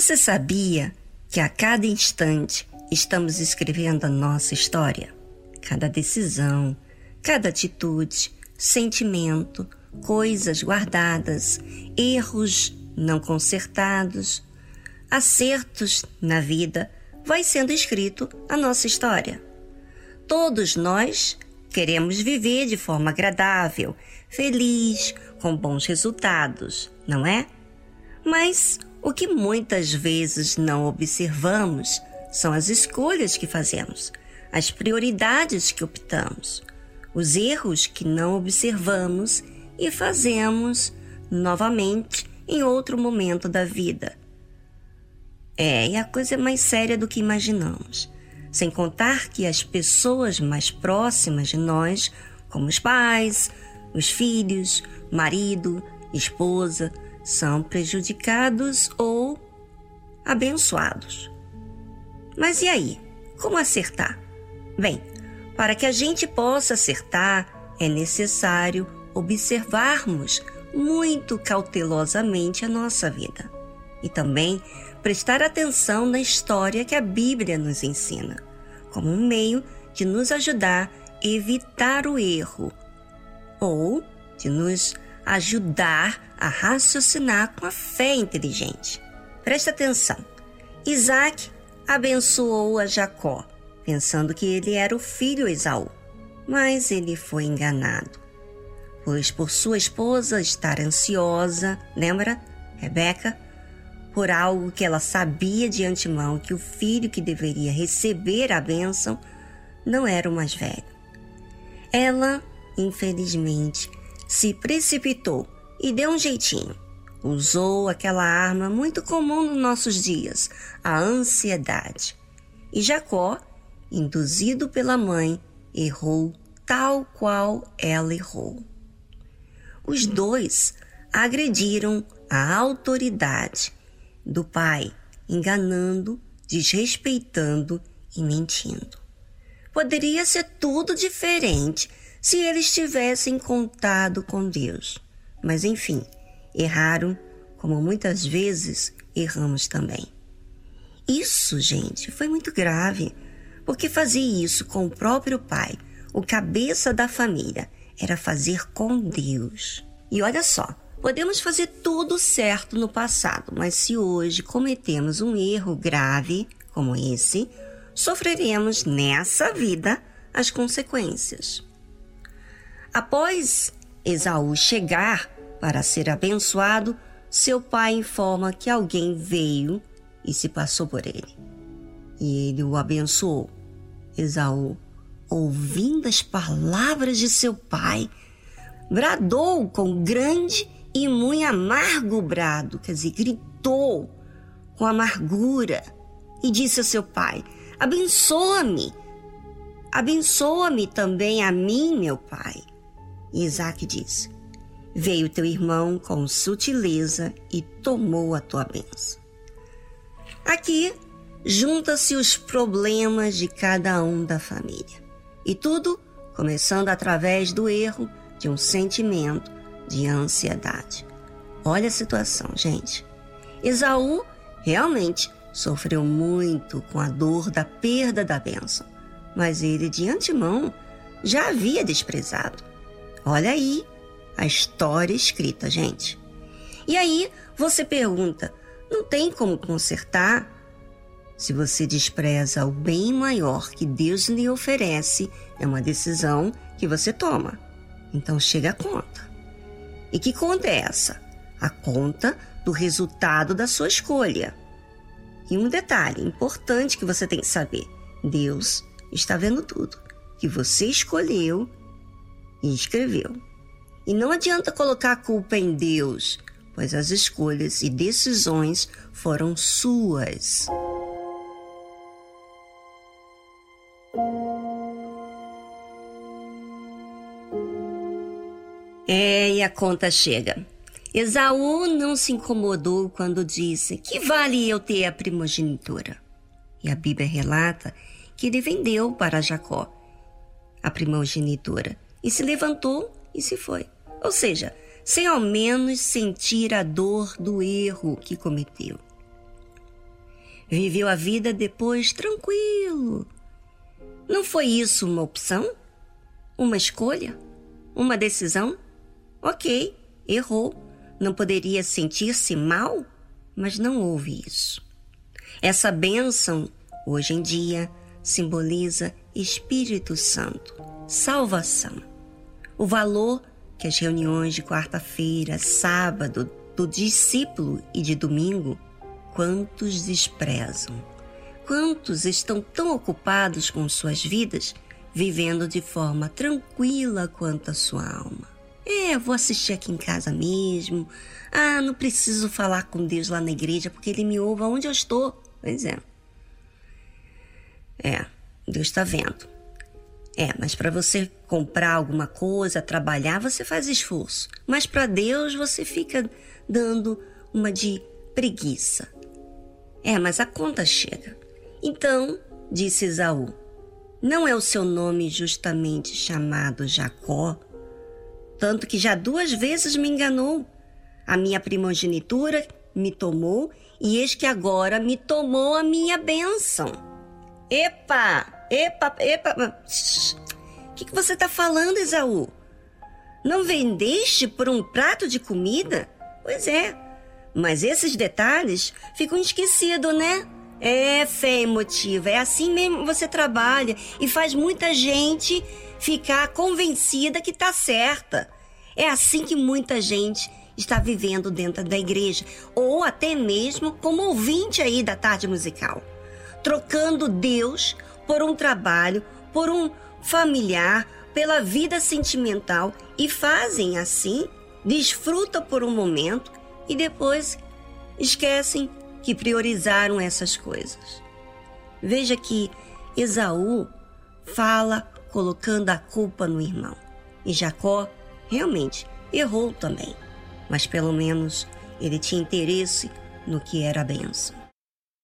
Você sabia que a cada instante estamos escrevendo a nossa história? Cada decisão, cada atitude, sentimento, coisas guardadas, erros não consertados, acertos na vida, vai sendo escrito a nossa história. Todos nós queremos viver de forma agradável, feliz, com bons resultados, não é? Mas o que muitas vezes não observamos são as escolhas que fazemos, as prioridades que optamos, os erros que não observamos e fazemos novamente em outro momento da vida. É, e a coisa é mais séria do que imaginamos. Sem contar que as pessoas mais próximas de nós, como os pais, os filhos, marido, esposa, são prejudicados ou abençoados. Mas e aí? Como acertar? Bem, para que a gente possa acertar, é necessário observarmos muito cautelosamente a nossa vida e também prestar atenção na história que a Bíblia nos ensina, como um meio de nos ajudar a evitar o erro ou de nos ajudar a raciocinar com a fé inteligente. Preste atenção. Isaac abençoou a Jacó, pensando que ele era o filho Esaú, mas ele foi enganado. Pois por sua esposa estar ansiosa, lembra, Rebeca, por algo que ela sabia de antemão que o filho que deveria receber a bênção não era o mais velho. Ela, infelizmente, se precipitou e deu um jeitinho. Usou aquela arma muito comum nos nossos dias, a ansiedade. E Jacó, induzido pela mãe, errou tal qual ela errou. Os dois agrediram a autoridade do pai, enganando, desrespeitando e mentindo. Poderia ser tudo diferente se eles tivessem contado com Deus. Mas enfim, erraram como muitas vezes erramos também. Isso, gente, foi muito grave, porque fazer isso com o próprio pai, o cabeça da família, era fazer com Deus. E olha só, podemos fazer tudo certo no passado, mas se hoje cometemos um erro grave como esse, sofreremos nessa vida as consequências. Após Esaú chegar para ser abençoado, seu pai informa que alguém veio e se passou por ele. E ele o abençoou. Esaú, ouvindo as palavras de seu pai, bradou com grande e muito amargo brado, quer dizer, gritou com amargura e disse a seu pai: Abençoa-me, abençoa-me também a mim, meu pai. E Isaac disse: Veio teu irmão com sutileza e tomou a tua bênção. Aqui junta-se os problemas de cada um da família. E tudo começando através do erro de um sentimento de ansiedade. Olha a situação, gente. Esaú realmente sofreu muito com a dor da perda da bênção, mas ele de antemão já havia desprezado. Olha aí a história escrita, gente. E aí você pergunta: não tem como consertar? Se você despreza o bem maior que Deus lhe oferece, é uma decisão que você toma. Então chega a conta. E que conta é essa? A conta do resultado da sua escolha. E um detalhe importante que você tem que saber: Deus está vendo tudo que você escolheu e escreveu. E não adianta colocar a culpa em Deus, pois as escolhas e decisões foram suas. É, e a conta chega. Esaú não se incomodou quando disse que vale eu ter a primogenitura. E a Bíblia relata que ele vendeu para Jacó a primogenitura e se levantou e se foi. Ou seja, sem ao menos sentir a dor do erro que cometeu. Viveu a vida depois tranquilo. Não foi isso uma opção? Uma escolha? Uma decisão? Ok, errou. Não poderia sentir-se mal, mas não houve isso. Essa bênção, hoje em dia, simboliza Espírito Santo, salvação. O valor que as reuniões de quarta-feira, sábado, do discípulo e de domingo, quantos desprezam? Quantos estão tão ocupados com suas vidas, vivendo de forma tranquila quanto a sua alma? É, vou assistir aqui em casa mesmo. Ah, não preciso falar com Deus lá na igreja porque ele me ouve aonde eu estou. Pois é. É, Deus está vendo. É, mas para você comprar alguma coisa, trabalhar, você faz esforço. Mas para Deus você fica dando uma de preguiça. É, mas a conta chega. Então, disse Esaú, não é o seu nome justamente chamado Jacó? Tanto que já duas vezes me enganou. A minha primogenitura me tomou e eis que agora me tomou a minha bênção. Epa! Epa, epa. Que, que você está falando, Esaú? Não vendeste por um prato de comida? Pois é. Mas esses detalhes ficam esquecidos, né? É fé emotiva. É assim mesmo você trabalha e faz muita gente ficar convencida que tá certa. É assim que muita gente está vivendo dentro da igreja, ou até mesmo como ouvinte aí da tarde musical, trocando Deus por um trabalho, por um familiar, pela vida sentimental e fazem assim, desfrutam por um momento e depois esquecem que priorizaram essas coisas. Veja que Esaú fala colocando a culpa no irmão. E Jacó realmente errou também, mas pelo menos ele tinha interesse no que era a benção.